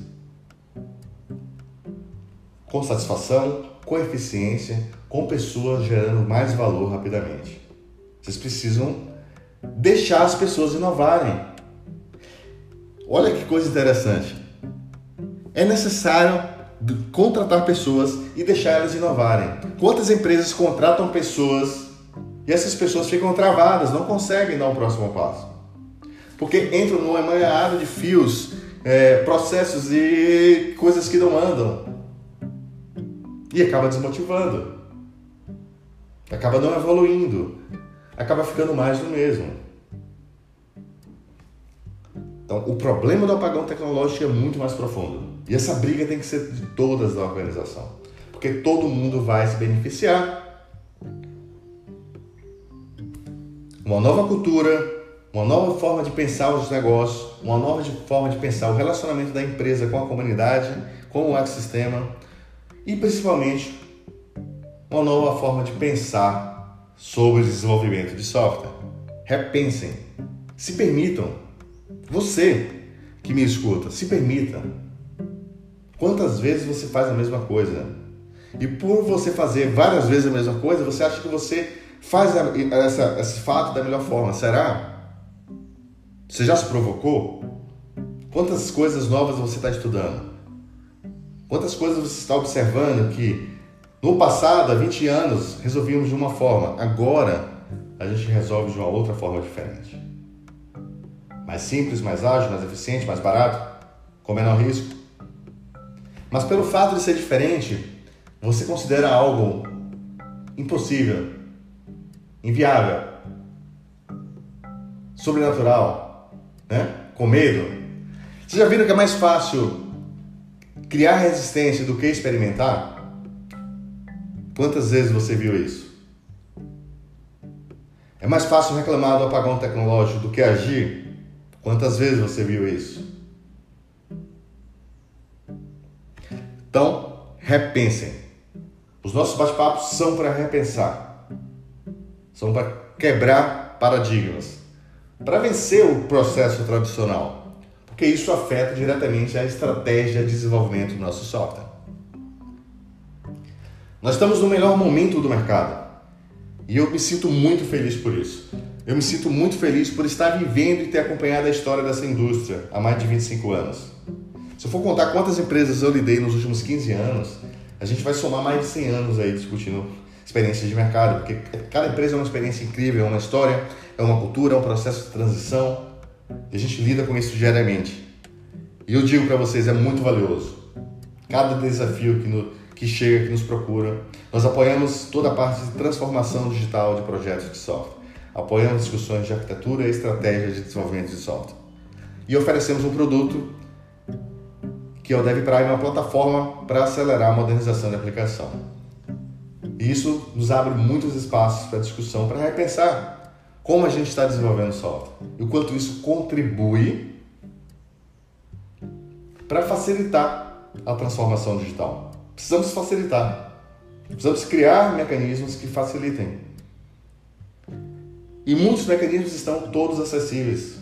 Com satisfação, com eficiência, com pessoas gerando mais valor rapidamente. Vocês precisam deixar as pessoas inovarem. Olha que coisa interessante. É necessário contratar pessoas e deixar elas inovarem. Quantas empresas contratam pessoas e essas pessoas ficam travadas, não conseguem dar um próximo passo? Porque entram numa emaranhado de fios, é, processos e coisas que não andam. E acaba desmotivando. Acaba não evoluindo. Acaba ficando mais do mesmo. Então, o problema do apagão tecnológico é muito mais profundo. E essa briga tem que ser de todas da organização. Porque todo mundo vai se beneficiar. Uma nova cultura, uma nova forma de pensar os negócios, uma nova forma de pensar o relacionamento da empresa com a comunidade, com o ecossistema e principalmente uma nova forma de pensar sobre o desenvolvimento de software. Repensem, se permitam. Você que me escuta, se permita. Quantas vezes você faz a mesma coisa? E por você fazer várias vezes a mesma coisa, você acha que você faz essa, esse fato da melhor forma. Será? Você já se provocou? Quantas coisas novas você está estudando? Quantas coisas você está observando que no passado, há 20 anos, resolvíamos de uma forma, agora a gente resolve de uma outra forma diferente? Mais simples, mais ágil, mais eficiente, mais barato, com menor risco. Mas pelo fato de ser diferente, você considera algo impossível, inviável, sobrenatural, né? com medo. Vocês já viram que é mais fácil criar resistência do que experimentar? Quantas vezes você viu isso? É mais fácil reclamar do apagão tecnológico do que agir? Quantas vezes você viu isso? Então, repensem. Os nossos bate-papos são para repensar, são para quebrar paradigmas para vencer o processo tradicional, porque isso afeta diretamente a estratégia de desenvolvimento do nosso software. Nós estamos no melhor momento do mercado e eu me sinto muito feliz por isso. Eu me sinto muito feliz por estar vivendo e ter acompanhado a história dessa indústria há mais de 25 anos. Se eu for contar quantas empresas eu lidei nos últimos 15 anos, a gente vai somar mais de 100 anos aí discutindo experiências de mercado, porque cada empresa é uma experiência incrível, é uma história, é uma cultura, é um processo de transição. E a gente lida com isso diariamente. E eu digo para vocês, é muito valioso. Cada desafio que, no, que chega, que nos procura. Nós apoiamos toda a parte de transformação digital de projetos de software. Apoiamos discussões de arquitetura e estratégia de desenvolvimento de software. E oferecemos um produto que é o DevPrime, uma plataforma para acelerar a modernização da aplicação. E isso nos abre muitos espaços para discussão, para repensar como a gente está desenvolvendo software e o quanto isso contribui para facilitar a transformação digital. Precisamos facilitar. Precisamos criar mecanismos que facilitem. E muitos mecanismos estão todos acessíveis.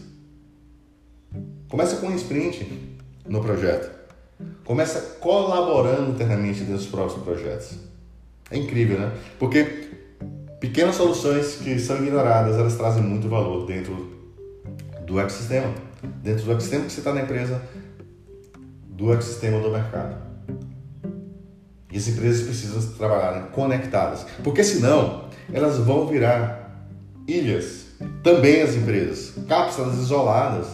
Começa com um sprint no projeto. Começa colaborando internamente dentro dos próprios projetos. É incrível, né? Porque pequenas soluções que são ignoradas, elas trazem muito valor dentro do ecossistema. Dentro do ecossistema que você está na empresa, do ecossistema do mercado. E as empresas precisam trabalhar conectadas, porque senão elas vão virar ilhas. Também as empresas, cápsulas isoladas,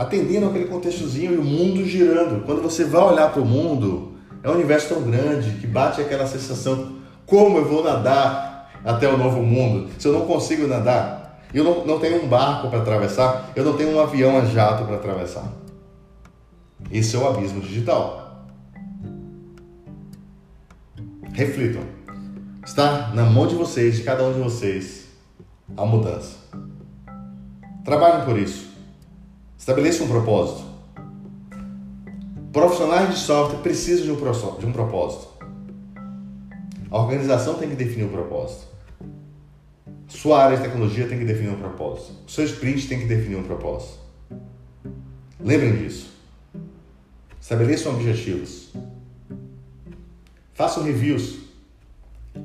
atendendo aquele contextozinho e o mundo girando. Quando você vai olhar para o mundo, é um universo tão grande que bate aquela sensação como eu vou nadar até o novo mundo se eu não consigo nadar? Eu não, não tenho um barco para atravessar, eu não tenho um avião a jato para atravessar. Esse é o abismo digital. Reflitam. Está na mão de vocês, de cada um de vocês, a mudança. Trabalhem por isso. Estabeleçam um propósito. Profissionais de software precisam de um, de um propósito. A organização tem que definir o um propósito. Sua área de tecnologia tem que definir um propósito. O seu sprint tem que definir um propósito. Lembrem disso. Estabeleçam objetivos. Façam reviews.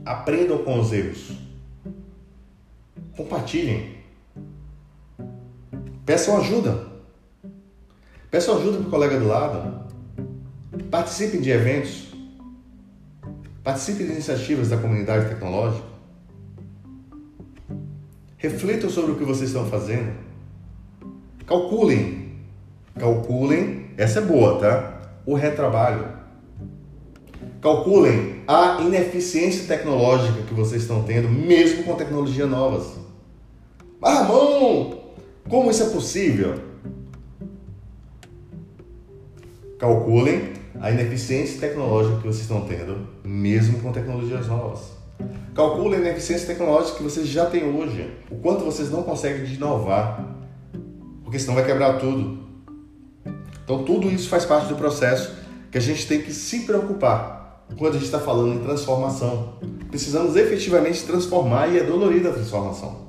Aprendam com os erros. Compartilhem. Peçam ajuda. Peçam ajuda para o colega do lado. Participem de eventos. Participem de iniciativas da comunidade tecnológica. Reflitam sobre o que vocês estão fazendo. Calculem. Calculem, essa é boa, tá? O retrabalho. Calculem a ineficiência tecnológica que vocês estão tendo, mesmo com tecnologias novas. Ah, Ramon, como isso é possível? Calculem a ineficiência tecnológica que vocês estão tendo, mesmo com tecnologias novas. Calculem a ineficiência tecnológica que vocês já têm hoje, o quanto vocês não conseguem inovar, porque senão vai quebrar tudo. Então, tudo isso faz parte do processo que a gente tem que se preocupar quando a gente está falando em transformação. Precisamos efetivamente transformar e é dolorida a transformação.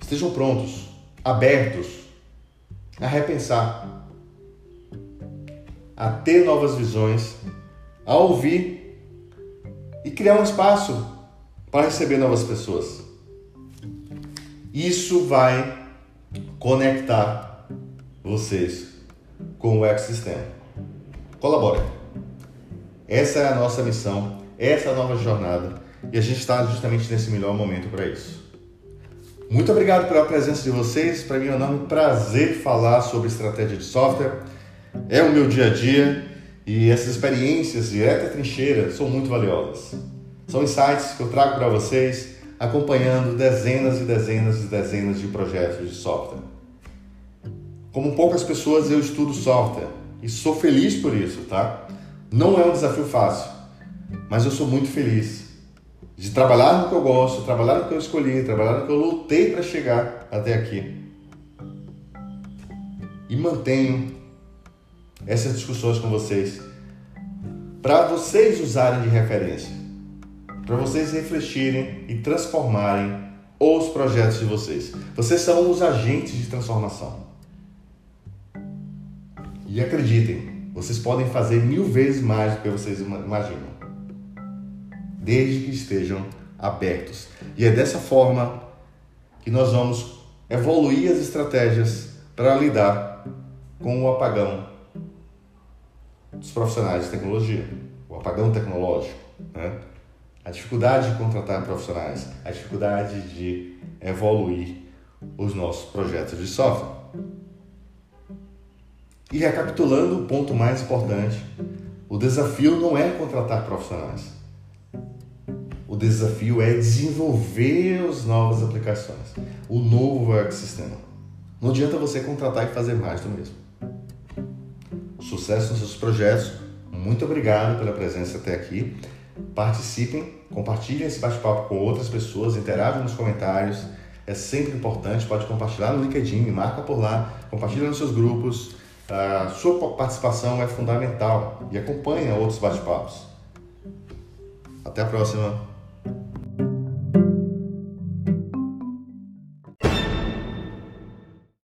Estejam prontos, abertos a repensar, a ter novas visões, a ouvir e criar um espaço para receber novas pessoas. Isso vai conectar vocês com o ecossistema. Colaborem. Essa é a nossa missão, essa é a nova jornada e a gente está justamente nesse melhor momento para isso. Muito obrigado pela presença de vocês. Para mim é um enorme prazer falar sobre estratégia de software. É o meu dia a dia e essas experiências direto à trincheira são muito valiosas. São insights que eu trago para vocês acompanhando dezenas e dezenas e dezenas de projetos de software. Como poucas pessoas, eu estudo software e sou feliz por isso, tá? Não é um desafio fácil, mas eu sou muito feliz de trabalhar no que eu gosto, trabalhar no que eu escolhi, trabalhar no que eu lutei para chegar até aqui. E mantenho essas discussões com vocês para vocês usarem de referência, para vocês refletirem e transformarem os projetos de vocês. Vocês são os agentes de transformação. E acreditem, vocês podem fazer mil vezes mais do que vocês imaginam, desde que estejam abertos. E é dessa forma que nós vamos evoluir as estratégias para lidar com o apagão dos profissionais de tecnologia, o apagão tecnológico, né? a dificuldade de contratar profissionais, a dificuldade de evoluir os nossos projetos de software. E recapitulando o ponto mais importante, o desafio não é contratar profissionais. O desafio é desenvolver as novas aplicações, o novo ecossistema. Não adianta você contratar e fazer mais do mesmo. Sucesso nos seus projetos. Muito obrigado pela presença até aqui. Participem, compartilhem esse bate-papo com outras pessoas, interajam nos comentários. É sempre importante. Pode compartilhar no LinkedIn, me marca por lá, compartilha nos seus grupos. A sua participação é fundamental e acompanha outros bate-papos. Até a próxima.